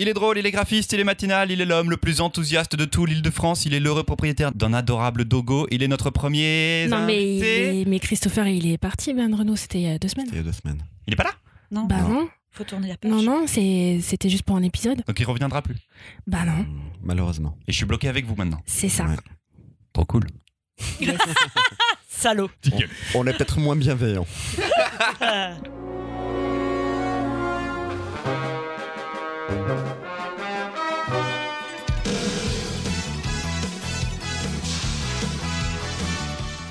Il est drôle, il est graphiste, il est matinal, il est l'homme le plus enthousiaste de tout l'île de France, il est l'heureux propriétaire d'un adorable dogo, il est notre premier Non, mais, invité. mais Christopher, il est parti, Ben Renault, c'était il y a deux semaines. Il y a deux semaines. Il est pas là? Non, Bah Non. non, faut tourner la page. non, non, c'est- c'était juste pour un épisode. Donc il reviendra plus? Bah non, Hmm, Malheureusement. Et je suis bloqué avec vous maintenant. c'est ça. Ouais. Trop cool. Salaud. On est peut-être moins bienveillant.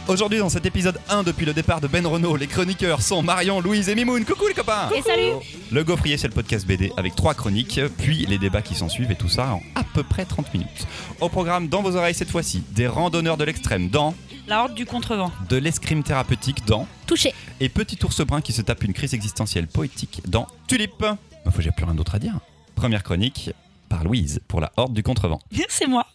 Aujourd'hui dans cet épisode 1 depuis le départ de Ben Renault, les chroniqueurs sont Marion, Louise et Mimoun. Coucou les copains Et salut Le Gaufrier c'est le podcast BD avec trois chroniques, puis les débats qui s'en suivent et tout ça en à peu près 30 minutes. Au programme dans vos oreilles cette fois-ci, des randonneurs de l'extrême dans, La horde du contrevent. de l'escrime thérapeutique dans, Touché. et Petit ours brun qui se tape une crise existentielle poétique dans Tulipe. Bah, faut que j'ai plus rien d'autre à dire. Première chronique par Louise pour la horde du contrevent. C'est moi.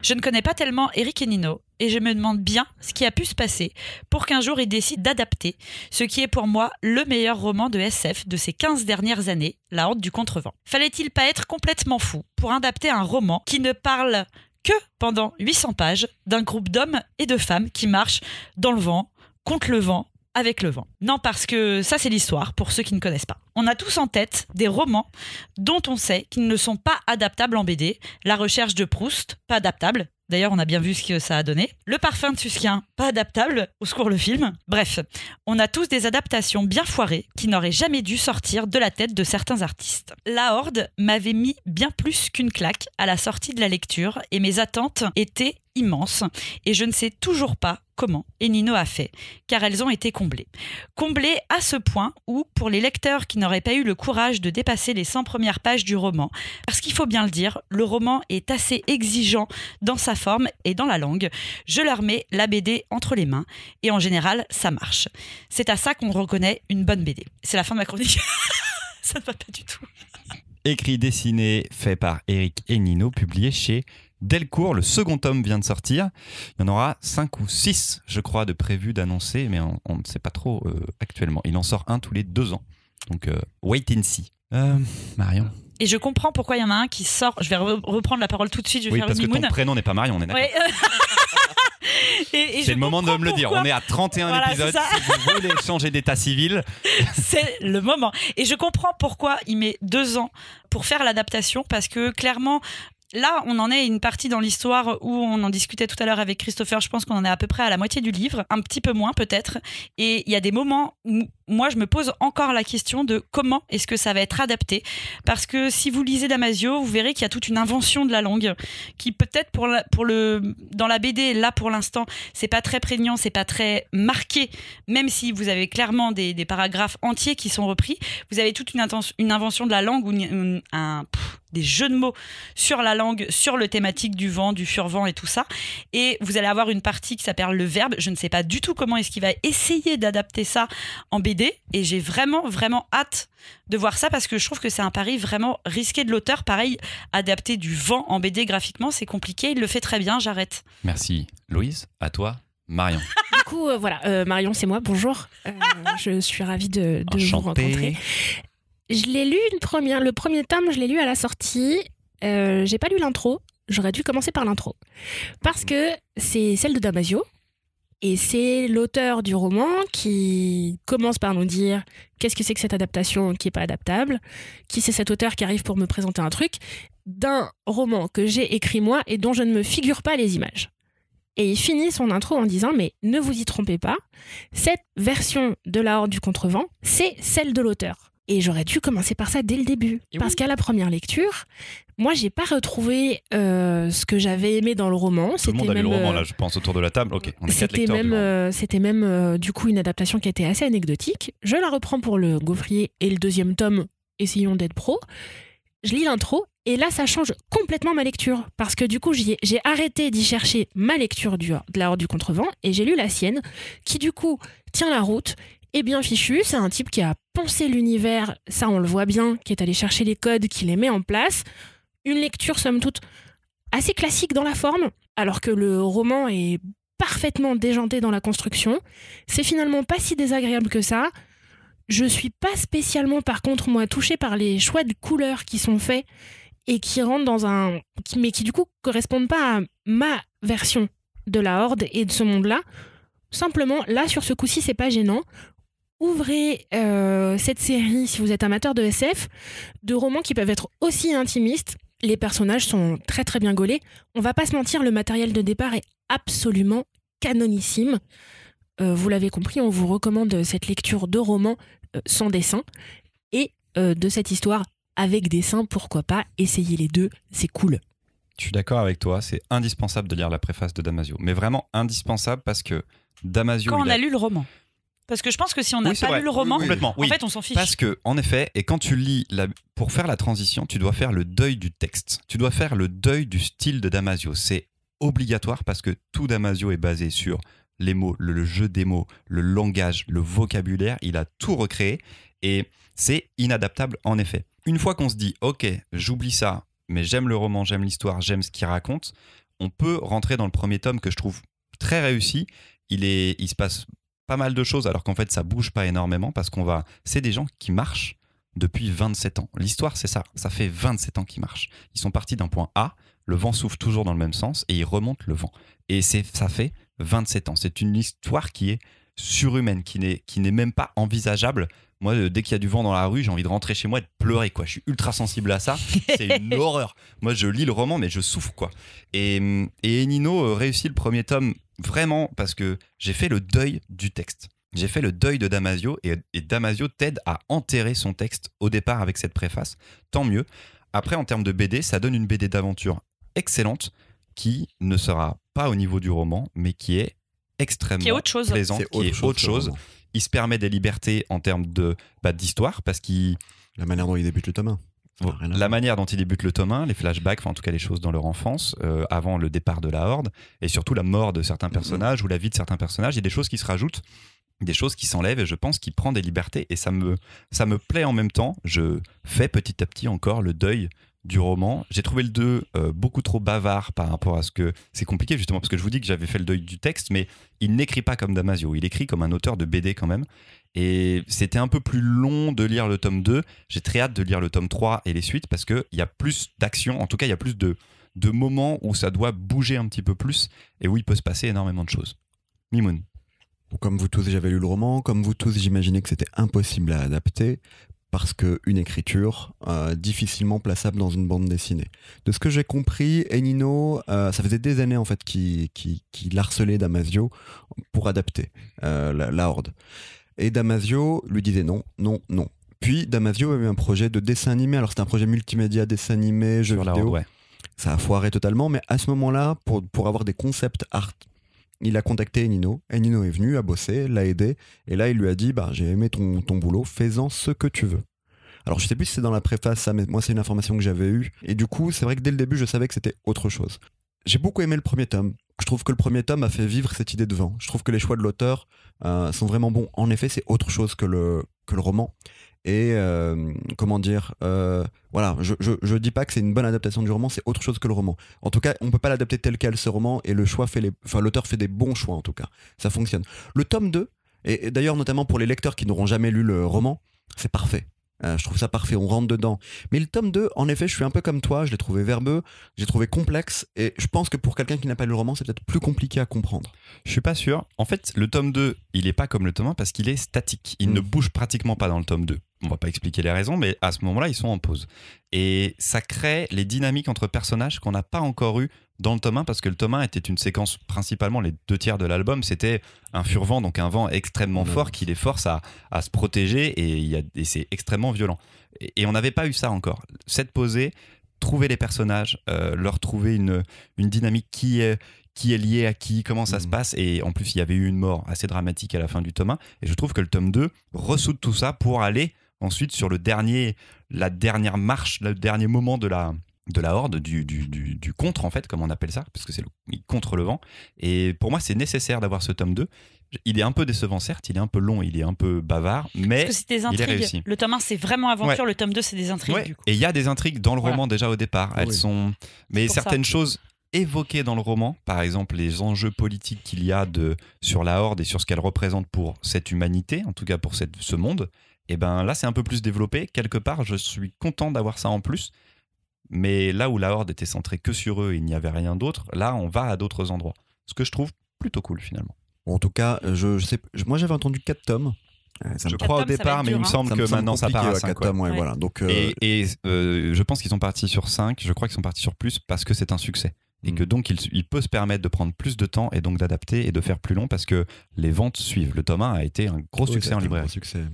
Je ne connais pas tellement Eric et Nino et je me demande bien ce qui a pu se passer pour qu'un jour ils décident d'adapter ce qui est pour moi le meilleur roman de SF de ces 15 dernières années, La Horde du Contrevent. Fallait-il pas être complètement fou pour adapter un roman qui ne parle que pendant 800 pages d'un groupe d'hommes et de femmes qui marchent dans le vent, contre le vent, avec le vent. Non, parce que ça, c'est l'histoire, pour ceux qui ne connaissent pas. On a tous en tête des romans dont on sait qu'ils ne sont pas adaptables en BD. La recherche de Proust, pas adaptable. D'ailleurs, on a bien vu ce que ça a donné. Le parfum de Susquin, pas adaptable. Au secours, le film. Bref, on a tous des adaptations bien foirées qui n'auraient jamais dû sortir de la tête de certains artistes. La Horde m'avait mis bien plus qu'une claque à la sortie de la lecture et mes attentes étaient immenses et je ne sais toujours pas comment Enino a fait, car elles ont été comblées. Comblées à ce point où, pour les lecteurs qui n'auraient pas eu le courage de dépasser les 100 premières pages du roman, parce qu'il faut bien le dire, le roman est assez exigeant dans sa forme et dans la langue, je leur mets la BD entre les mains et en général, ça marche. C'est à ça qu'on reconnaît une bonne BD. C'est la fin de ma chronique. ça ne va pas du tout. Écrit, dessiné, fait par Eric et Nino, publié chez Delcourt. Le second tome vient de sortir. Il y en aura 5 ou 6, je crois, de prévus, d'annoncer, mais on, on ne sait pas trop euh, actuellement. Il en sort un tous les deux ans. Donc, euh, wait and see. Euh, Marion. Et je comprends pourquoi il y en a un qui sort. Je vais re- reprendre la parole tout de suite. Je vais Oui, faire parce une que ton prénom n'est pas Marion, on est d'accord. Ouais. C'est le moment de me le dire. On est à 31 Voilà, épisodes. Si vous voulez changer d'état civil, C'est le moment. Et je comprends pourquoi il met deux ans pour faire l'adaptation, parce que clairement, là, on en est une partie dans l'histoire où on en discutait tout à l'heure avec Christopher. Je pense qu'on en est à peu près à la moitié du livre, un petit peu moins peut-être. Et il y a des moments où moi, je me pose encore la question de comment est-ce que ça va être adapté. Parce que si vous lisez Damasio, vous verrez qu'il y a toute une invention de la langue qui peut-être dans la BD, là pour l'instant, c'est pas très prégnant, c'est pas très marqué, même si vous avez clairement des, paragraphes entiers qui sont repris. Vous avez toute une, invention de la langue ou un, des jeux de mots sur la langue, sur le thématique du vent, du furvent et tout ça. Et vous allez avoir une partie qui s'appelle le verbe. Je ne sais pas du tout comment est-ce qu'il va essayer d'adapter ça en BD. Et j'ai vraiment, vraiment hâte de voir ça parce que je trouve que c'est un pari vraiment risqué de l'auteur. Pareil, adapter du vent en BD graphiquement, c'est compliqué. Il le fait très bien, j'arrête. merci Louise, à toi, Marion. Du coup, euh, voilà, euh, Marion, c'est moi, bonjour. Euh, je suis ravie de, de vous rencontrer. Je l'ai lu une première, le premier tome, je l'ai lu à la sortie. Euh, J'ai pas lu l'intro. J'aurais dû commencer par l'intro. Parce que c'est celle de Damasio. Et c'est l'auteur du roman qui commence par nous dire qu'est-ce que c'est que cette adaptation qui est pas adaptable, qui c'est cet auteur qui arrive pour me présenter un truc, d'un roman que j'ai écrit moi et dont je ne me figure pas les images. Et il finit son intro en disant mais ne vous y trompez pas, cette version de la Horde du Contrevent, c'est celle de l'auteur. Et j'aurais dû commencer par ça dès le début. Et parce oui. qu'à la première lecture, moi, j'ai pas retrouvé euh, ce que j'avais aimé dans le roman. Tout le monde a lu le roman, euh, là, je pense, autour de la table. Ok, on est quatre c'était lecteurs même, du roman. euh, c'était même euh, du coup une adaptation qui était assez anecdotique. Je la reprends pour le Gaufrier et le deuxième tome, Essayons d'être pro. Je lis l'intro et là, ça change complètement ma lecture. Parce que du coup, j'ai arrêté d'y chercher ma lecture du, de la Horde du Contrevent et j'ai lu la sienne, qui du coup tient la route, est bien fichu. C'est un type qui a pensé l'univers, ça on le voit bien, qui est allé chercher les codes, qui les met en place. Une lecture, somme toute, assez classique dans la forme, alors que le roman est parfaitement déjanté dans la construction. C'est finalement pas si désagréable que ça. Je suis pas spécialement, par contre, moi, touchée par les choix de couleurs qui sont faits et qui rentrent dans un. mais qui, du coup, correspondent pas à ma version de la Horde et de ce monde-là. Simplement, là, sur ce coup-ci, c'est pas gênant. Ouvrez euh, cette série si vous êtes amateur de SF, de romans qui peuvent être aussi intimistes. Les personnages sont très très bien gaulés. On va pas se mentir, le matériel de départ est absolument canonissime. Euh, vous l'avez compris, on vous recommande cette lecture de romans euh, sans dessin et euh, de cette histoire avec dessin, pourquoi pas. Essayez les deux, c'est cool. Je suis d'accord avec toi, c'est indispensable de lire la préface de Damasio. Mais vraiment indispensable parce que Damasio. Quand on il a lu le roman. Parce que je pense que si on n'a Oui, pas vrai. lu le roman, Complètement, en oui. fait, on s'en fiche. Parce que, en effet, et quand tu lis, la- pour faire la transition, tu dois faire le deuil du texte. Tu dois faire le deuil du style de Damasio. C'est obligatoire parce que tout Damasio est basé sur les mots, le, le jeu des mots, le langage, le vocabulaire. Il a tout recréé et c'est inadaptable en effet. Une fois qu'on se dit, ok, j'oublie ça, mais j'aime le roman, j'aime l'histoire, j'aime ce qu'il raconte, on peut rentrer dans le premier tome que je trouve très réussi. Il, est, il se passe pas mal de choses alors qu'en fait ça bouge pas énormément parce qu'on va c'est des gens qui marchent depuis 27 ans. L'histoire c'est ça, ça fait 27 ans qu'ils marchent. Ils sont partis d'un point A, le vent souffle toujours dans le même sens et ils remontent le vent. Et c'est ça fait 27 ans. C'est une histoire qui est surhumaine, qui n'est qui n'est même pas envisageable. Moi, euh, dès qu'il y a du vent dans la rue, j'ai envie de rentrer chez moi et de pleurer. Quoi. Je suis ultra sensible à ça. C'est une horreur. Moi, je lis le roman, mais je souffre. quoi. Et, et Enino euh, réussit le premier tome vraiment parce que j'ai fait le deuil du texte. J'ai fait le deuil de Damasio et, et Damasio t'aide à enterrer son texte au départ avec cette préface. Tant mieux. Après, en termes de BD, ça donne une BD d'aventure excellente qui ne sera pas au niveau du roman, mais qui est extrêmement Qui est autre chose. plaisante, qui est autre chose. Il se permet des libertés en termes de bah, d'histoire parce qu'il La manière dont il débute le tome 1. La manière dont il débute le tome 1, les flashbacks, enfin en tout cas les choses dans leur enfance, euh, avant le départ de la Horde, et surtout la mort de certains personnages ou la vie de certains personnages, il y a des choses qui se rajoutent, des choses qui s'enlèvent, et je pense qu'il prend des libertés, et ça me, ça me plaît en même temps. Je fais petit à petit encore le deuil du roman. J'ai trouvé le 2 euh, beaucoup trop bavard par rapport à ce que... C'est compliqué justement, parce que je vous dis que j'avais fait le deuil du texte, mais il n'écrit pas comme Damasio, il écrit comme un auteur de BD quand même. Et c'était un peu plus long de lire le tome 2. J'ai très hâte de lire le tome 3 et les suites parce qu'il y a plus d'action, en tout cas il y a plus de, de moments où ça doit bouger un petit peu plus et où il peut se passer énormément de choses. Mimoun. Comme vous tous, j'avais lu le roman. Comme vous tous, j'imaginais que c'était impossible à adapter parce qu'une écriture euh, difficilement plaçable dans une bande dessinée. De ce que j'ai compris, Enino, euh, ça faisait des années en fait qu'il qu'il- qu'il harcelait Damasio pour adapter euh, la Horde. Et Damasio lui disait non, non, non. Puis Damasio avait un projet de dessin animé. Alors c'était un projet multimédia, dessin animé, jeu Sur la vidéo. Horde, ouais. Ça a foiré totalement, mais à ce moment-là, pour, pour avoir des concepts art, il a contacté Enino. Enino est venu, a bossé, l'a aidé, et là il lui a dit bah, J'ai aimé ton, ton boulot, fais-en ce que tu veux. Alors je sais plus si c'est dans la préface, ça, mais moi c'est une information que j'avais eue. Et du coup, c'est vrai que dès le début, je savais que c'était autre chose. J'ai beaucoup aimé le premier tome. Je trouve que le premier tome a fait vivre cette idée de vent. Je trouve que les choix de l'auteur euh, sont vraiment bons. En effet, c'est autre chose que le, roman. Et euh, comment dire, euh, voilà, je, je, dis pas que c'est une bonne adaptation du roman, c'est autre chose que le roman. En tout cas, on peut pas l'adapter tel quel ce roman et le choix fait l'auteur fait des bons choix en tout cas, ça fonctionne. Le tome 2, et, et d'ailleurs notamment pour les lecteurs qui n'auront jamais lu le roman, c'est parfait. Euh, je trouve ça parfait, on rentre dedans. Mais le tome 2, en effet, je suis un peu comme toi, je l'ai trouvé verbeux, j'ai trouvé complexe, et je pense que pour quelqu'un qui n'a pas lu le roman, c'est peut-être plus compliqué à comprendre. Je suis pas sûr. En fait, le tome 2, il est pas comme le tome 1 parce qu'il est statique. Il Mm. ne bouge pratiquement pas dans le tome 2. On va pas expliquer les raisons, mais à ce moment-là, ils sont en pause. Et ça crée les dynamiques entre personnages qu'on n'a pas encore eu dans le tome 1 parce que le tome 1 était une séquence principalement les deux tiers de l'album c'était un furvent donc un vent extrêmement Ouais. fort qui les force à, à se protéger et, et c'est extrêmement violent et, et on n'avait pas eu ça encore cette posée trouver les personnages euh, leur trouver une, une dynamique qui est qui est liée à qui, comment ça se passe. Et en plus, il y avait eu une mort assez dramatique à la fin du tome 1. Et je trouve que le tome 2 ressoude tout ça pour aller ensuite sur le dernier, la dernière marche, le dernier moment de la, de la horde, du, du, du, du contre, en fait, comme on appelle ça, parce que c'est contre le vent. Et pour moi, c'est nécessaire d'avoir ce tome 2. Il est un peu décevant, certes, il est un peu long, il est un peu bavard, mais. Parce que des il est réussi. intrigues. Le tome 1, c'est vraiment aventure. Le tome 2, c'est des intrigues. Ouais. Du coup. Et il y a des intrigues dans le Voilà. roman déjà au départ. Elles Oui. sont, mais ça. certaines choses évoquées dans le roman, par exemple les enjeux politiques qu'il y a de sur la Horde et sur ce qu'elle représente pour cette humanité, en tout cas pour cette, ce monde, Et ben là, c'est un peu plus développé. Quelque part, je suis content d'avoir ça en plus. Mais là où la Horde était centrée que sur eux, il n'y avait rien d'autre. Là, on va à d'autres endroits. Ce que je trouve plutôt cool finalement. en tout cas, je, sais, moi j'avais entendu 4 tomes. Euh, je crois au départ, mais il me hein. semble que maintenant ça part à 5 tomes. Voilà. Donc, euh, Et, je pense qu'ils sont partis sur 5. Je crois qu'ils sont partis sur plus parce que c'est un succès et que mm. donc il, peut se permettre de prendre plus de temps et donc d'adapter et de faire plus long parce que les ventes suivent. Le tome 1 a été un gros succès en librairie. Succès.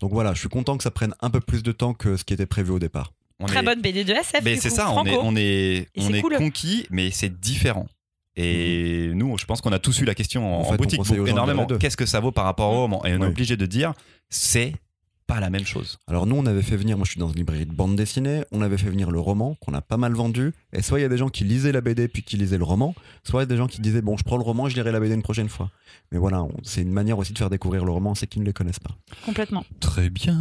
Donc voilà, je suis content que ça prenne un peu plus de temps que ce qui était prévu au départ. Très bonne BD de SF. Mais c'est ça, on est, on est, on est conquis, mais c'est différent. Et mm. nous, je pense qu'on a tous eu la question en, boutique énormément. Qu'est-ce que ça vaut par rapport au roman Et on est obligé de dire, c'est pas la même chose. Alors nous, on avait fait venir, moi je suis dans une librairie de bande dessinée, on avait fait venir le roman qu'on a pas mal vendu. Et soit il y a des gens qui lisaient la BD puis qui lisaient le roman, soit il y a des gens qui disaient bon, je prends le roman, je lirai la BD une prochaine fois. Mais voilà, c'est une manière aussi de faire découvrir le roman, c'est qu'ils ne les connaissent pas. Complètement. Très bien.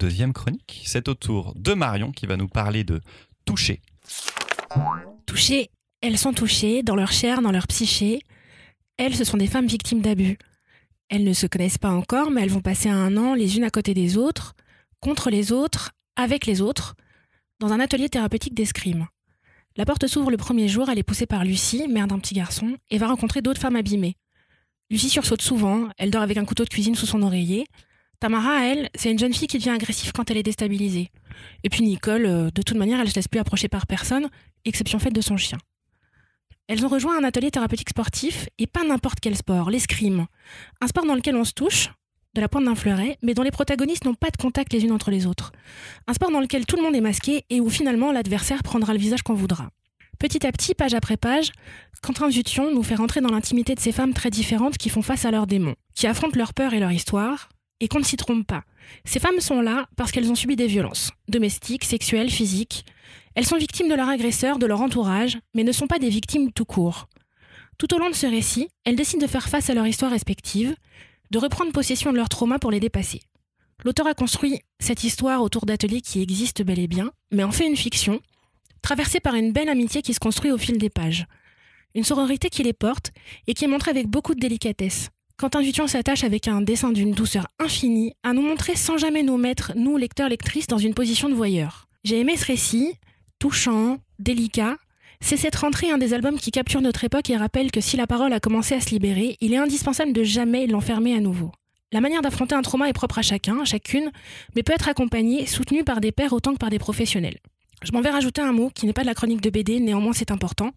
Deuxième chronique, c'est au tour de Marion qui va nous parler de toucher. Toucher, elles sont touchées dans leur chair, dans leur psyché. Elles, ce sont des femmes victimes d'abus. Elles ne se connaissent pas encore, mais elles vont passer un an les unes à côté des autres, contre les autres, avec les autres, dans un atelier thérapeutique d'escrime. La porte s'ouvre le premier jour, elle est poussée par Lucie, mère d'un petit garçon, et va rencontrer d'autres femmes abîmées. Lucie sursaute souvent, elle dort avec un couteau de cuisine sous son oreiller. Tamara, elle, c'est une jeune fille qui devient agressive quand elle est déstabilisée. Et puis Nicole, euh, de toute manière, elle ne se laisse plus approcher par personne, exception faite de son chien. Elles ont rejoint un atelier thérapeutique sportif, et pas n'importe quel sport, l'escrime. Un sport dans lequel on se touche, de la pointe d'un fleuret, mais dont les protagonistes n'ont pas de contact les unes entre les autres. Un sport dans lequel tout le monde est masqué et où finalement l'adversaire prendra le visage qu'on voudra. Petit à petit, page après page, Quentin Jution nous fait rentrer dans l'intimité de ces femmes très différentes qui font face à leurs démons, qui affrontent leur peur et leur histoire, et qu'on ne s'y trompe pas. Ces femmes sont là parce qu'elles ont subi des violences, domestiques, sexuelles, physiques, elles sont victimes de leur agresseur, de leur entourage, mais ne sont pas des victimes tout court. Tout au long de ce récit, elles décident de faire face à leur histoire respective, de reprendre possession de leurs traumas pour les dépasser. L'auteur a construit cette histoire autour d'ateliers qui existent bel et bien, mais en fait une fiction, traversée par une belle amitié qui se construit au fil des pages. Une sororité qui les porte et qui est montrée avec beaucoup de délicatesse. Quand Intuition s'attache avec un dessin d'une douceur infinie à nous montrer sans jamais nous mettre, nous, lecteurs, lectrices, dans une position de voyeur. J'ai aimé ce récit, touchant, délicat. C'est cette rentrée un des albums qui capture notre époque et rappelle que si la parole a commencé à se libérer, il est indispensable de jamais l'enfermer à nouveau. La manière d'affronter un trauma est propre à chacun, à chacune, mais peut être accompagnée, soutenue par des pairs autant que par des professionnels. Je m'en vais rajouter un mot qui n'est pas de la chronique de BD, néanmoins c'est important.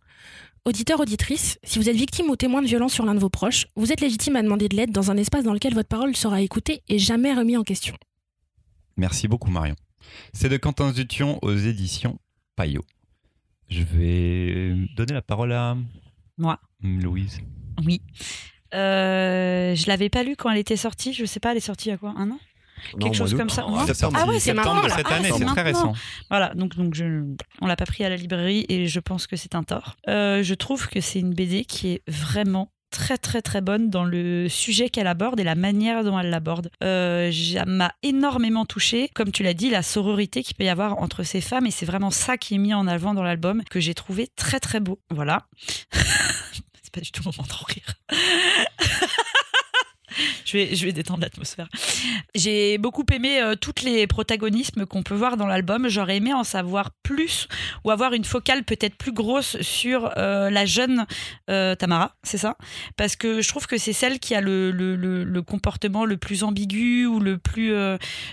Auditeur, auditrice, si vous êtes victime ou témoin de violence sur l'un de vos proches, vous êtes légitime à demander de l'aide dans un espace dans lequel votre parole sera écoutée et jamais remis en question. Merci beaucoup Marion. C'est de Quentin Zution aux éditions Payot. Je vais donner la parole à moi. Louise. Oui. Euh, je l'avais pas lu quand elle était sortie. Je sais pas, elle est sortie à quoi Un an? Quelque chose comme ça. ah ouais, c'est marrant. cette année, c'est très récent. Voilà, donc, donc je, on l'a pas pris à la librairie et je pense que c'est un tort. Euh, je trouve que c'est une BD qui est vraiment très très très bonne dans le sujet qu'elle aborde et la manière dont elle l'aborde. Euh, m'a énormément touchée, comme tu l'as dit, la sororité qu'il peut y avoir entre ces femmes et c'est vraiment ça qui est mis en avant dans l'album que j'ai trouvé très très beau. Voilà. c'est pas du tout le moment de rire. je, vais, je vais détendre l'atmosphère. J'ai beaucoup aimé euh, toutes les protagonismes qu'on peut voir dans l'album. J'aurais aimé en savoir plus ou avoir une focale peut-être plus grosse sur euh, la jeune euh, Tamara, c'est ça? Parce que je trouve que c'est celle qui a le, le, le, comportement le plus ambigu ou le plus.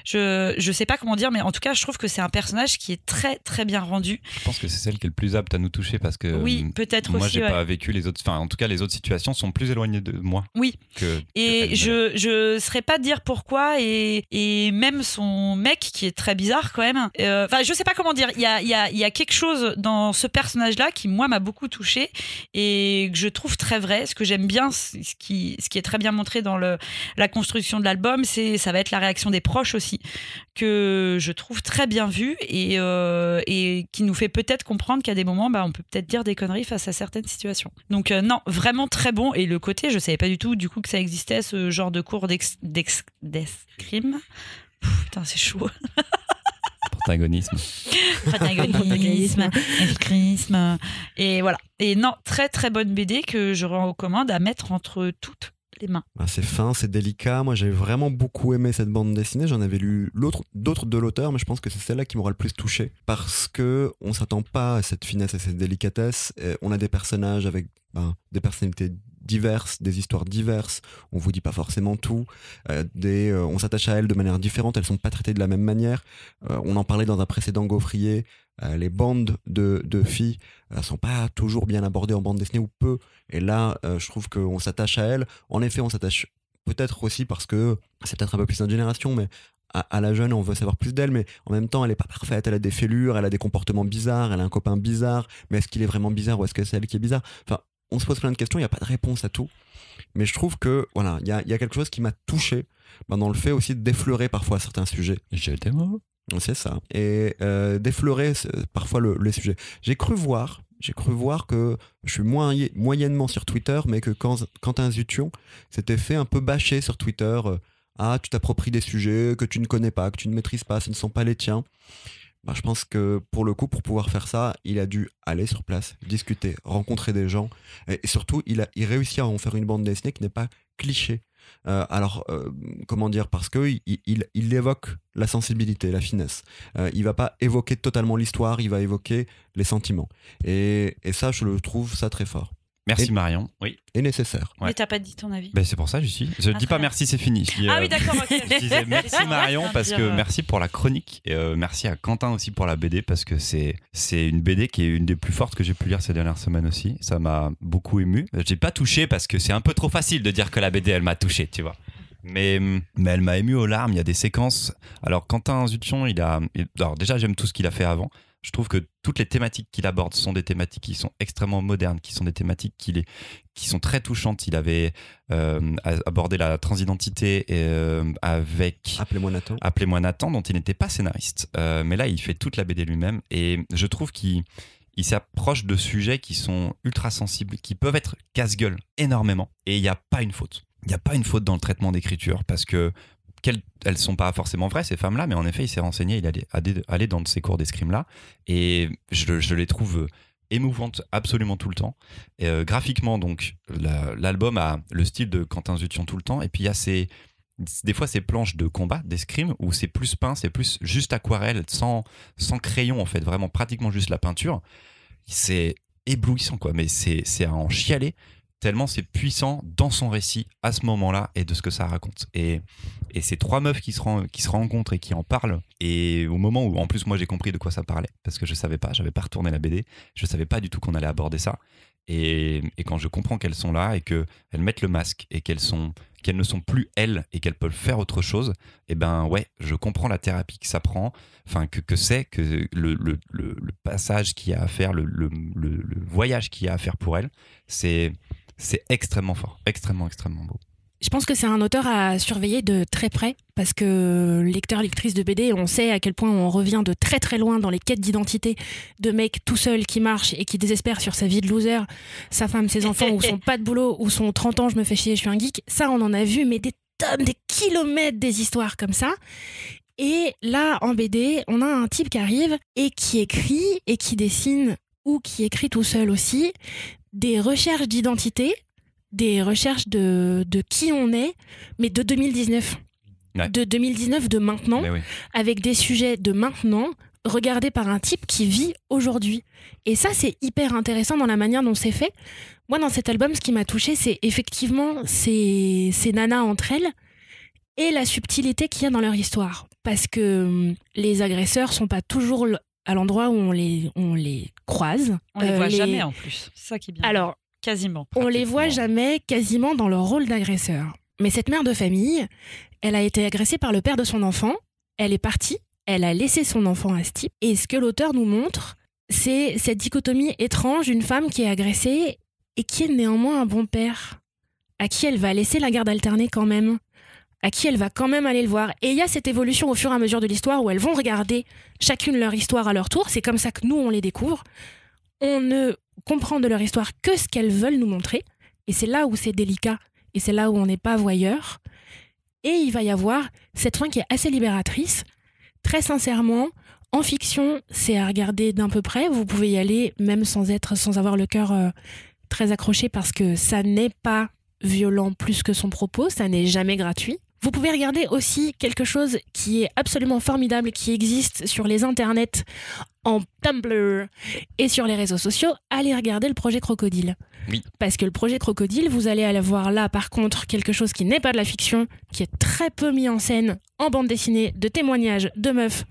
je, je sais pas comment dire, mais en tout cas, je trouve que c'est un personnage qui est très très bien rendu. Je pense que c'est celle qui est le plus apte à nous toucher parce que. Oui, peut-être aussi. Moi, j'ai pas vécu les autres. Enfin, en tout cas, les autres situations sont plus éloignées de moi. Oui. Que, et je, je serais pas dire pourquoi et, même son mec qui est très bizarre quand même. Euh, enfin, je sais pas comment dire. Il y a, quelque chose dans ce personnage-là qui moi m'a beaucoup touché et que je trouve très vrai. Ce que j'aime bien, ce qui, est très bien montré dans la construction de l'album, c'est ça va être la réaction des proches aussi que je trouve très bien vu et, euh, et qui nous fait peut-être comprendre qu'à des moments, bah, on peut peut-être dire des conneries face à certaines situations. Donc euh, non, vraiment très bon. Et le côté, je savais pas du tout du coup que ça existait ce genre de cours d'escrime. Putain, c'est chaud. Protagonisme. Protagonisme, escrime. Et voilà. Et non, très très bonne BD que je recommande à mettre entre toutes les mains. Ah, c'est fin, c'est délicat. Moi, j'ai vraiment beaucoup aimé cette bande dessinée. J'en avais lu l'autre, d'autres de l'auteur, mais je pense que c'est celle-là qui m'aura le plus touché parce que on s'attend pas à cette finesse et cette délicatesse. on a des personnages avec ben, des personnalités diverses, des histoires diverses. On vous dit pas forcément tout. Euh, euh, on s'attache à elles de manière différente. Elles sont pas traitées de la même manière. Euh, on en parlait dans un précédent gaufrier. les bandes de, de filles sont pas toujours bien abordées en bande dessinée ou peu. Et là, je trouve qu'on s'attache à elles. En effet, on s'attache peut-être aussi parce que c'est peut-être un peu plus notre génération, mais à, la jeune, on veut savoir plus d'elle, mais en même temps, elle est pas parfaite. Elle a des fêlures, elle a des comportements bizarres, elle a un copain bizarre. Mais est-ce qu'il est vraiment bizarre ou est-ce que c'est elle qui est bizarre? Enfin, on se pose plein de questions, il n'y a pas de réponse à tout. Mais je trouve que voilà, il y a, quelque chose qui m'a touché ben, dans le fait aussi d'effleurer parfois certains sujets. J'ai été. C'est ça. Et euh, d'effleurer parfois le, les sujets. J'ai cru voir, j'ai cru voir que je suis moyennement sur Twitter, mais que quand, Quentin Zution s'était fait un peu bâcher sur Twitter. Euh, ah, tu t'appropries des sujets que tu ne connais pas, que tu ne maîtrises pas, ce ne sont pas les tiens. Bah, je pense que pour le coup, pour pouvoir faire ça, il a dû aller sur place, discuter, rencontrer des gens, et, surtout, il a il réussit à en faire une bande dessinée qui n'est pas cliché. Euh, alors, euh, comment dire? Parce que il, il, évoque la sensibilité, la finesse. Euh, il va pas évoquer totalement l'histoire, il va évoquer les sentiments. Et, et ça, je le trouve ça très fort. Merci Marion. Oui. Et nécessaire. Mais t'as pas dit ton avis. Ben, c'est pour ça que je suis. Je ne ah, dis pas merci, c'est fini. ah oui, d'accord. je disais merci Marion parce que merci pour la chronique. Et, euh, merci à Quentin aussi pour la BD parce que c'est c'est une BD qui est une des plus fortes que j'ai pu lire ces dernières semaines aussi. Ça m'a beaucoup ému. J'ai pas touché parce que c'est un peu trop facile de dire que la BD elle m'a touché, tu vois. Mais, mais elle m'a ému aux larmes. Il y a des séquences. Alors, Quentin Zution, il a. Alors, déjà, j'aime tout ce qu'il a fait avant je trouve que toutes les thématiques qu'il aborde sont des thématiques qui sont extrêmement modernes, qui sont des thématiques qui, qui sont très touchantes. Il avait euh, abordé la transidentité euh, avec Appelez-moi Nathan. Appelez-moi Nathan, dont il n'était pas scénariste. Euh, mais là, il fait toute la BD lui-même. Et je trouve qu'il il s'approche de sujets qui sont ultra sensibles, qui peuvent être casse-gueule énormément. Et il n'y a pas une faute. Il n'y a pas une faute dans le traitement d'écriture parce que qu'elles elles sont pas forcément vraies ces femmes-là, mais en effet, il s'est renseigné, il allait aller dans ces cours d'escrime-là, et je, les trouve émouvantes absolument tout le temps. Euh, graphiquement, donc, l'album a le style de Quentin Zution tout le temps, et puis il y a ces, des fois ces planches de combat, d'escrime, où c'est plus peint, c'est plus juste aquarelle, sans, sans crayon en fait, vraiment pratiquement juste la peinture. C'est éblouissant quoi, mais c'est à en chialer tellement c'est puissant dans son récit à ce moment-là et de ce que ça raconte. Et, et ces trois meufs qui se, rencontrent et qui en parlent, et au moment où en plus moi j'ai compris de quoi ça parlait, parce que je savais pas, j'avais pas retourné la BD, je savais pas du tout qu'on allait aborder ça. Et, et quand je comprends qu'elles sont là et qu'elles mettent le masque et qu'elles sont qu'elles ne sont plus elles et qu'elles peuvent faire autre chose, eh ben ouais, je comprends la thérapie que ça prend, enfin que, que c'est, que le, le, le, passage qu'il y a à faire, le voyage qu'il y a à faire pour elles, c'est c'est extrêmement fort, extrêmement, extrêmement beau. Je pense que c'est un auteur à surveiller de très près parce que lecteur, lectrice de BD, on sait à quel point on revient de très très loin dans les quêtes d'identité de mecs tout seul qui marche et qui désespère sur sa vie de loser, sa femme, ses enfants ou son pas de boulot ou son 30 ans, je me fais chier, je suis un geek. Ça, on en a vu, mais des tonnes, des kilomètres des histoires comme ça. Et là, en BD, on a un type qui arrive et qui écrit et qui dessine ou qui écrit tout seul aussi, des recherches d'identité, des recherches de, de, qui on est, mais de 2019. De 2019, de maintenant, avec des sujets de maintenant, regardés par un type qui vit aujourd'hui. Et ça, c'est hyper intéressant dans la manière dont c'est fait. Moi, dans cet album, ce qui m'a touché, c'est effectivement ces, ces nanas entre elles et la subtilité qu'il y a dans leur histoire. Parce que hum, les agresseurs sont pas toujours à l'endroit où on les, on les croise. On les euh, voit jamais en plus. C'est ça qui est bien. Alors, quasiment. On les voit jamais quasiment dans leur rôle d'agresseur. Mais cette mère de famille, elle a été agressée par le père de son enfant. Elle est partie. Elle a laissé son enfant à ce type. Et ce que l'auteur nous montre, c'est cette dichotomie étrange d'une femme qui est agressée et qui est néanmoins un bon père, à qui elle va laisser la garde alternée quand même à qui elle va quand même aller le voir. Et il y a cette évolution au fur et à mesure de l'histoire où elles vont regarder chacune leur histoire à leur tour. C'est comme ça que nous, on les découvre. On ne comprend de leur histoire que ce qu'elles veulent nous montrer. Et c'est là où c'est délicat. Et c'est là où on n'est pas voyeur. Et il va y avoir cette fin qui est assez libératrice. Très sincèrement, en fiction, c'est à regarder d'un peu près. Vous pouvez y aller même sans être, sans avoir le cœur euh, très accroché parce que ça n'est pas violent plus que son propos, ça n'est jamais gratuit. Vous pouvez regarder aussi quelque chose qui est absolument formidable, qui existe sur les internets, en Tumblr et sur les réseaux sociaux. Allez regarder le projet Crocodile. Oui. Parce que le projet Crocodile, vous allez avoir là, par contre, quelque chose qui n'est pas de la fiction, qui est très peu mis en scène en bande dessinée, de témoignages de meufs,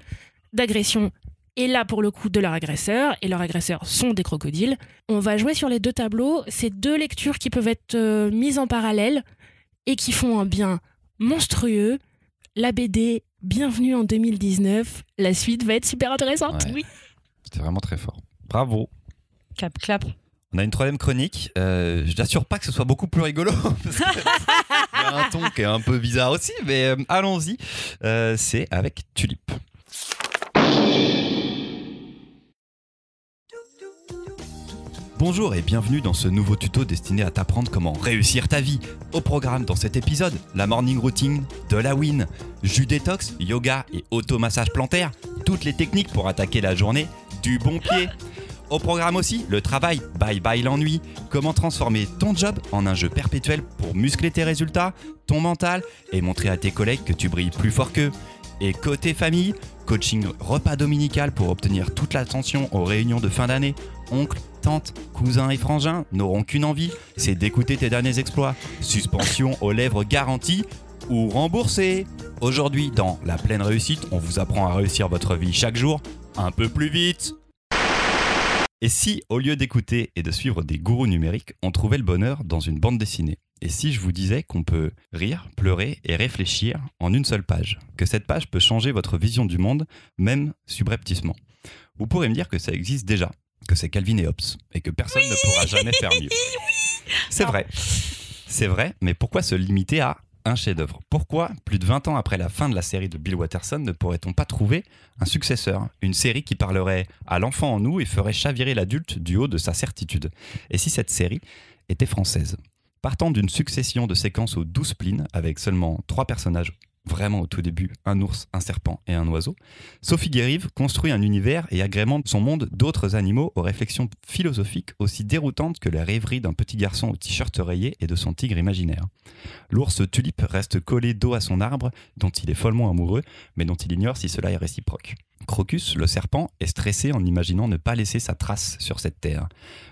d'agressions, et là, pour le coup, de leur agresseur, et leurs agresseurs sont des crocodiles. On va jouer sur les deux tableaux, ces deux lectures qui peuvent être euh, mises en parallèle et qui font un bien monstrueux. La BD, bienvenue en 2019. La suite va être super intéressante. Ouais. C'était vraiment très fort. Bravo. Cap, clap. On a une troisième chronique. Euh, je n'assure pas que ce soit beaucoup plus rigolo. parce que Il y a un ton qui est un peu bizarre aussi, mais euh, allons-y. Euh, C'est avec Tulip. Bonjour et bienvenue dans ce nouveau tuto destiné à t'apprendre comment réussir ta vie. Au programme dans cet épisode, la morning routine, de la win, jus détox, yoga et automassage plantaire, toutes les techniques pour attaquer la journée du bon pied. Au programme aussi, le travail, bye bye l'ennui, comment transformer ton job en un jeu perpétuel pour muscler tes résultats, ton mental et montrer à tes collègues que tu brilles plus fort qu'eux. Et côté famille, coaching repas dominical pour obtenir toute l'attention aux réunions de fin d'année. Oncle, tante, cousin et frangin n'auront qu'une envie, c'est d'écouter tes derniers exploits. Suspension aux lèvres garantie ou remboursée. Aujourd'hui, dans La pleine réussite, on vous apprend à réussir votre vie chaque jour un peu plus vite. Et si, au lieu d'écouter et de suivre des gourous numériques, on trouvait le bonheur dans une bande dessinée? Et si je vous disais qu'on peut rire, pleurer et réfléchir en une seule page? Que cette page peut changer votre vision du monde, même subrepticement Vous pourrez me dire que ça existe déjà, que c'est Calvin et Hobbes, et que personne ne pourra jamais faire mieux. C'est vrai. C'est vrai, mais pourquoi se limiter à un chef-d'œuvre? Pourquoi, plus de 20 ans après la fin de la série de Bill Watterson, ne pourrait-on pas trouver un successeur? Une série qui parlerait à l'enfant en nous et ferait chavirer l'adulte du haut de sa certitude. Et si cette série était française? Partant d'une succession de séquences aux 12 splines, avec seulement trois personnages vraiment au tout début, un ours, un serpent et un oiseau, Sophie Guérive construit un univers et agrémente son monde d'autres animaux aux réflexions philosophiques aussi déroutantes que la rêverie d'un petit garçon au t-shirt rayé et de son tigre imaginaire. L'ours tulipe reste collé dos à son arbre, dont il est follement amoureux, mais dont il ignore si cela est réciproque. Crocus, le serpent, est stressé en imaginant ne pas laisser sa trace sur cette terre.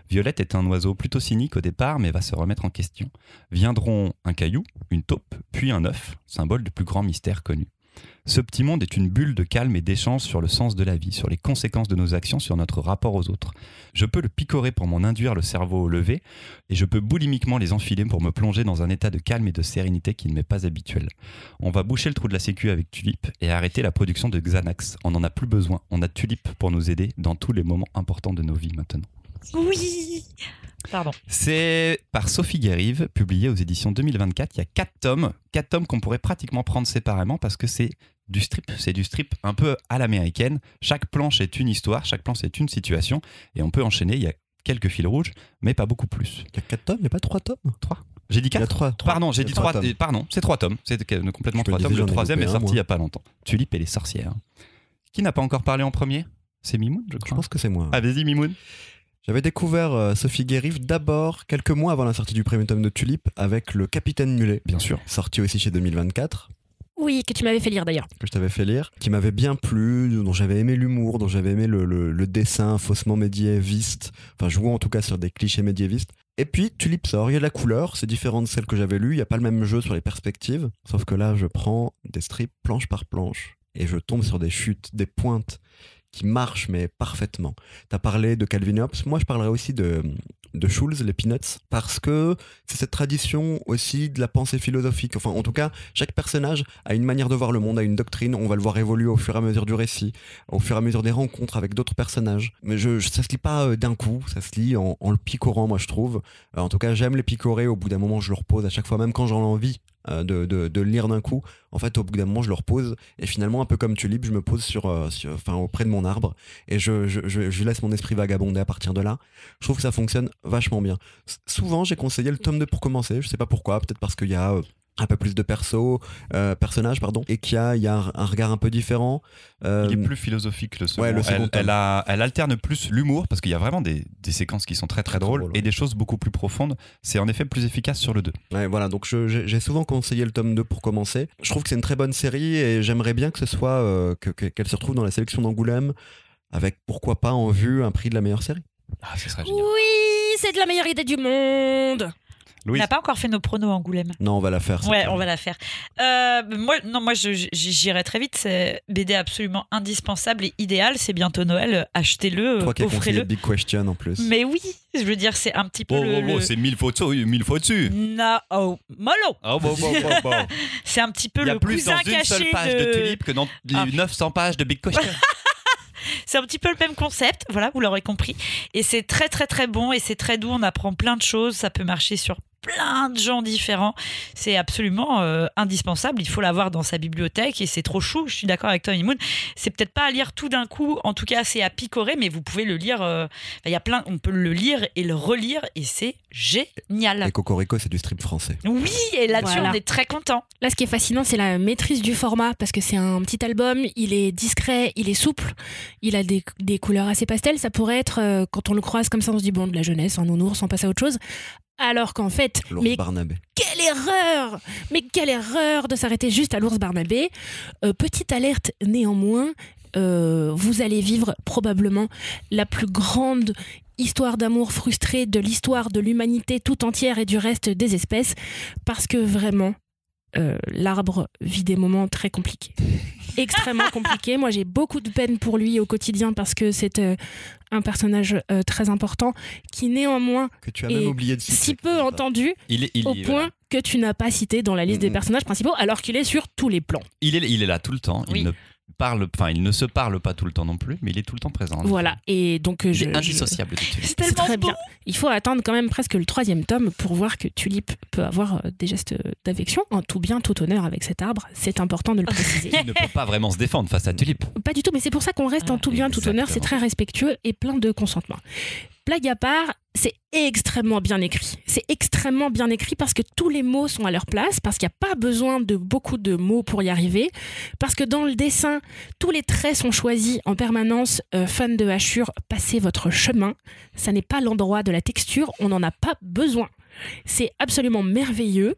Violette est un oiseau plutôt cynique au départ, mais va se remettre en question. Viendront un caillou, une taupe, puis un œuf, symbole du plus grand mystère connu. Ce petit monde est une bulle de calme et d'échange sur le sens de la vie, sur les conséquences de nos actions, sur notre rapport aux autres. Je peux le picorer pour m'en induire le cerveau au lever, et je peux boulimiquement les enfiler pour me plonger dans un état de calme et de sérénité qui ne m'est pas habituel. On va boucher le trou de la sécu avec Tulip et arrêter la production de Xanax. On n'en a plus besoin. On a Tulip pour nous aider dans tous les moments importants de nos vies maintenant. Oui Pardon. C'est par Sophie Guérive, publié aux éditions 2024. Il y a quatre tomes, quatre tomes qu'on pourrait pratiquement prendre séparément parce que c'est du strip, c'est du strip un peu à l'américaine. Chaque planche est une histoire, chaque planche est une situation, et on peut enchaîner. Il y a quelques fils rouges, mais pas beaucoup plus. Il y a 4 tomes, il n'y a pas 3 tomes Trois. J'ai dit Il y a quatre. 3. Pardon, j'ai dit trois trois. tomes. Pardon, c'est trois tomes. C'est que- complètement Je me trois tomes. disais, Le troisième est sorti il y a pas longtemps. Tulip et les sorcières. Qui n'a pas encore parlé en premier? C'est Mimoun, je Je crois. pense que c'est moi. Ah, vas-y, Mimoun. J'avais découvert euh, Sophie Guérive d'abord quelques mois avant la sortie du premier tome de Tulip avec Le Capitaine Mulet, Bien sûr. sorti aussi chez 2024, Oui, que tu m'avais fait lire d'ailleurs. que je t'avais fait lire, qui m'avait bien plu, dont j'avais aimé l'humour, dont j'avais aimé le, le- le dessin faussement médiéviste, enfin jouant en tout cas sur des clichés médiévistes. Et puis Tulip sort, il y a de la couleur, c'est différent de celle que j'avais lue, il n'y a pas le même jeu sur les perspectives, sauf que là je prends des strips planche par planche et je tombe sur des chutes, des pointes qui marchent mais parfaitement. T'as parlé de Calvin Hobbes, moi je parlerai aussi de, de Schulz, les Peanuts, parce que c'est cette tradition aussi de la pensée philosophique. Enfin, en tout cas, chaque personnage a une manière de voir le monde, a une doctrine. On va le voir évoluer au fur et à mesure du récit, au fur et à mesure des rencontres avec d'autres personnages. Mais je, je- ça se lit pas euh, d'un coup, ça se lit en, en le picorant, moi je trouve. Euh, en tout cas, j'aime les picorer. Au bout d'un moment, je le repose à chaque fois, même quand j'en ai envie. Euh, De, lire d'un coup, en fait, au bout d'un moment, je le repose et finalement, un peu comme Tulip, je me pose sur, euh, sur- enfin, auprès de mon arbre et je, je, laisse mon esprit vagabonder à partir de là. Je trouve que ça fonctionne vachement bien. Souvent, j'ai conseillé le tome 2 pour commencer. Je sais pas pourquoi. Peut-être parce qu'il y a euh, un peu plus de perso, euh, personnages, pardon, et qu'il y a, il y a un, un regard un peu différent. Euh, Il est plus philosophique le second. ouais, le second elle, tome. elle a- elle alterne plus l'humour parce qu'il y a vraiment des, des séquences qui sont très très drôles et des choses beaucoup plus profondes. C'est en effet plus efficace sur le 2. Ouais, voilà, donc j'ai souvent conseillé le tome 2 pour commencer. Je trouve que c'est une très bonne série et j'aimerais bien que ce soit euh, que- que- qu'elle se retrouve dans la sélection d'Angoulême avec pourquoi pas en vue un prix de la meilleure série. Ah, ce serait génial. Oui, c'est de la meilleure idée du monde. On n'a pas encore fait nos pronos Angoulême. Non, on va la faire. Ouais, on va la faire. Euh, moi, non, moi, j'irai très vite. C'est BD absolument indispensable et idéal. C'est bientôt Noël. Achetez-le, Toi qui as conseillé offrez-le. Big Question en plus. Mais oui, je veux dire, c'est un petit peu Oh, le. oh, oh, le- c'est mille fois dessus, mille fois dessus. Na- oh, mollo Oh, bon, bon, bon, bon. C'est un petit peu Il y a le plus cousin dans une caché seule page de, Tulip que dans les Ah. 900 pages de Big Question. C'est un petit peu le même concept, voilà, vous l'aurez compris. Et c'est très très très bon et c'est très doux, on apprend plein de choses, ça peut marcher sur plein de gens différents. C'est absolument euh, indispensable, il faut l'avoir dans sa bibliothèque et c'est trop chou, je suis d'accord avec toi Moon. C'est peut-être pas à lire tout d'un coup, en tout cas c'est à picorer, mais vous pouvez le lire, euh, il y a plein, on peut le lire et le relire et c'est génial. Et Cocorico, c'est du strip français. Oui, et là-dessus Voilà. on est très content. Là, ce qui est fascinant, c'est la maîtrise du format, parce que c'est un petit album, il est discret, il est souple, il a des, des couleurs assez pastel. Ça pourrait être, euh, quand on le croise comme ça, on se dit, bon, de la jeunesse, un nounours, on passe à autre chose. Alors qu'en fait, L'ours mais Barnabé. quelle erreur Mais quelle erreur de s'arrêter juste à l'ours Barnabé. Euh, petite alerte néanmoins, euh, vous allez vivre probablement la plus grande histoire d'amour frustrée de l'histoire de l'humanité tout entière et du reste des espèces, parce que vraiment, euh, l'arbre vit des moments très compliqués. Extrêmement compliqués. Moi, j'ai beaucoup de peine pour lui au quotidien parce que c'est euh, un personnage euh, très important qui néanmoins Que tu as Et même oublié de citer. si peu entendu Il est, il, au est- point voilà. que tu n'as pas cité dans la liste des personnages principaux, alors qu'il est sur tous les plans. il est, il est là tout le temps. Oui. Il ne parle, enfin, il ne se parle pas tout le temps non plus, mais il est tout le temps présent. Voilà. Et donc, euh, Il je, est je- indissociable de Tulip. C'est tellement très beau. bien. Il faut attendre quand même presque le troisième tome pour voir que Tulip peut avoir euh, des gestes d'affection en tout bien, tout honneur avec cet arbre. C'est important de le préciser. Il ne peut pas vraiment se défendre face à Tulip. Pas du tout, mais c'est pour ça qu'on reste en tout bien, tout honneur. C'est très respectueux et plein de consentement. Blague à part, c'est extrêmement bien écrit. C'est extrêmement bien écrit parce que tous les mots sont à leur place, parce qu'il n'y a pas besoin de beaucoup de mots pour y arriver, parce que dans le dessin, tous les traits sont choisis en permanence. Euh, fan de hachure, passez votre chemin. Ça n'est pas l'endroit de la texture, on n'en a pas besoin. C'est absolument merveilleux.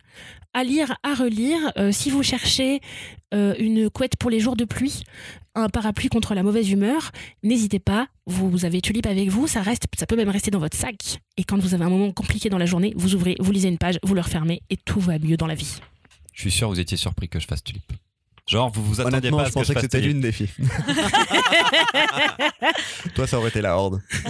À lire, à relire. Euh, si vous cherchez euh, une couette pour les jours de pluie, un parapluie contre la mauvaise humeur, n'hésitez pas. Vous, avez Tulip avec vous, ça reste, ça peut même rester dans votre sac. Et quand vous avez un moment compliqué dans la journée, vous ouvrez, vous lisez une page, vous le refermez et tout va mieux dans la vie. Je suis sûr que vous étiez surpris que je fasse Tulip. Genre, vous vous attendiez pas à je ce que pensais je que c'était l'une des filles. Toi, ça aurait été la horde.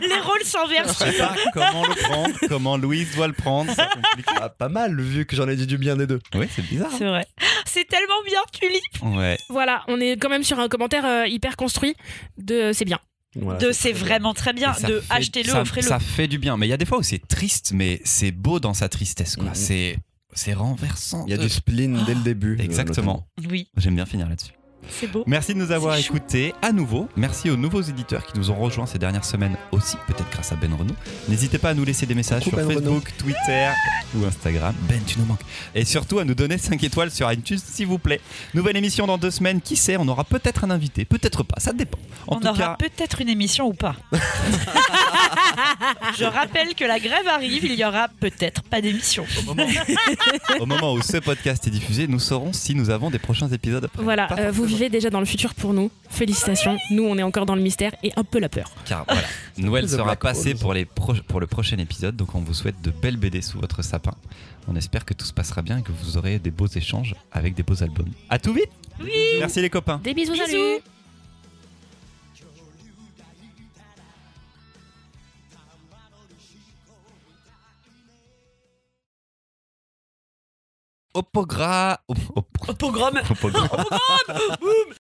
Les rôles Je s'inversent. sais pas comment le prendre, comment Louise doit le prendre. c'est compliqué. Ah, pas mal, vu que j'en ai dit du bien des deux. Oui, c'est bizarre. C'est vrai. C'est tellement bien, Tulip. Ouais. Voilà, on est quand même sur un commentaire euh, hyper construit de c'est bien. Voilà, De c'est vraiment très bien. Ça De achetez-le, ça- offrez-le. Ça fait du bien. Mais il y a des fois où c'est triste, mais c'est beau dans sa tristesse. quoi. Mhm. C'est c'est renversant. Il y a de- du spleen dès le début. euh, Exactement. Oui, J'aime bien finir là-dessus. C'est beau. Merci de nous avoir écoutés à nouveau. Merci aux nouveaux éditeurs qui nous ont rejoints ces dernières semaines aussi, peut-être grâce à Ben Renault. N'hésitez pas à nous laisser des messages Coucou, sur Ben Facebook, Twitter ou Instagram. Ben, tu nous manques. Et surtout à nous donner 5 étoiles sur iTunes, s'il vous plaît. Nouvelle émission dans deux semaines. Qui sait, on aura peut-être un invité, peut-être pas. Ça dépend. En On tout aura cas, peut-être une émission ou pas. Je rappelle que la grève arrive, il y aura peut-être pas d'émission. au moment, au moment où ce podcast est diffusé, nous saurons si nous avons des prochains épisodes. après. Voilà, euh, vous. Vivez déjà dans le futur pour nous. Félicitations. Nous, on est encore dans le mystère et un peu la peur. Car voilà, Noël sera passé pour, les pro- pour le prochain épisode, donc on vous souhaite de belles BD sous votre sapin. On espère que tout se passera bien et que vous aurez des beaux échanges avec des beaux albums. À tout vite Oui. Merci les copains Des bisous, Bisous. salut Opogra... Op- op- Au programme. Opogra-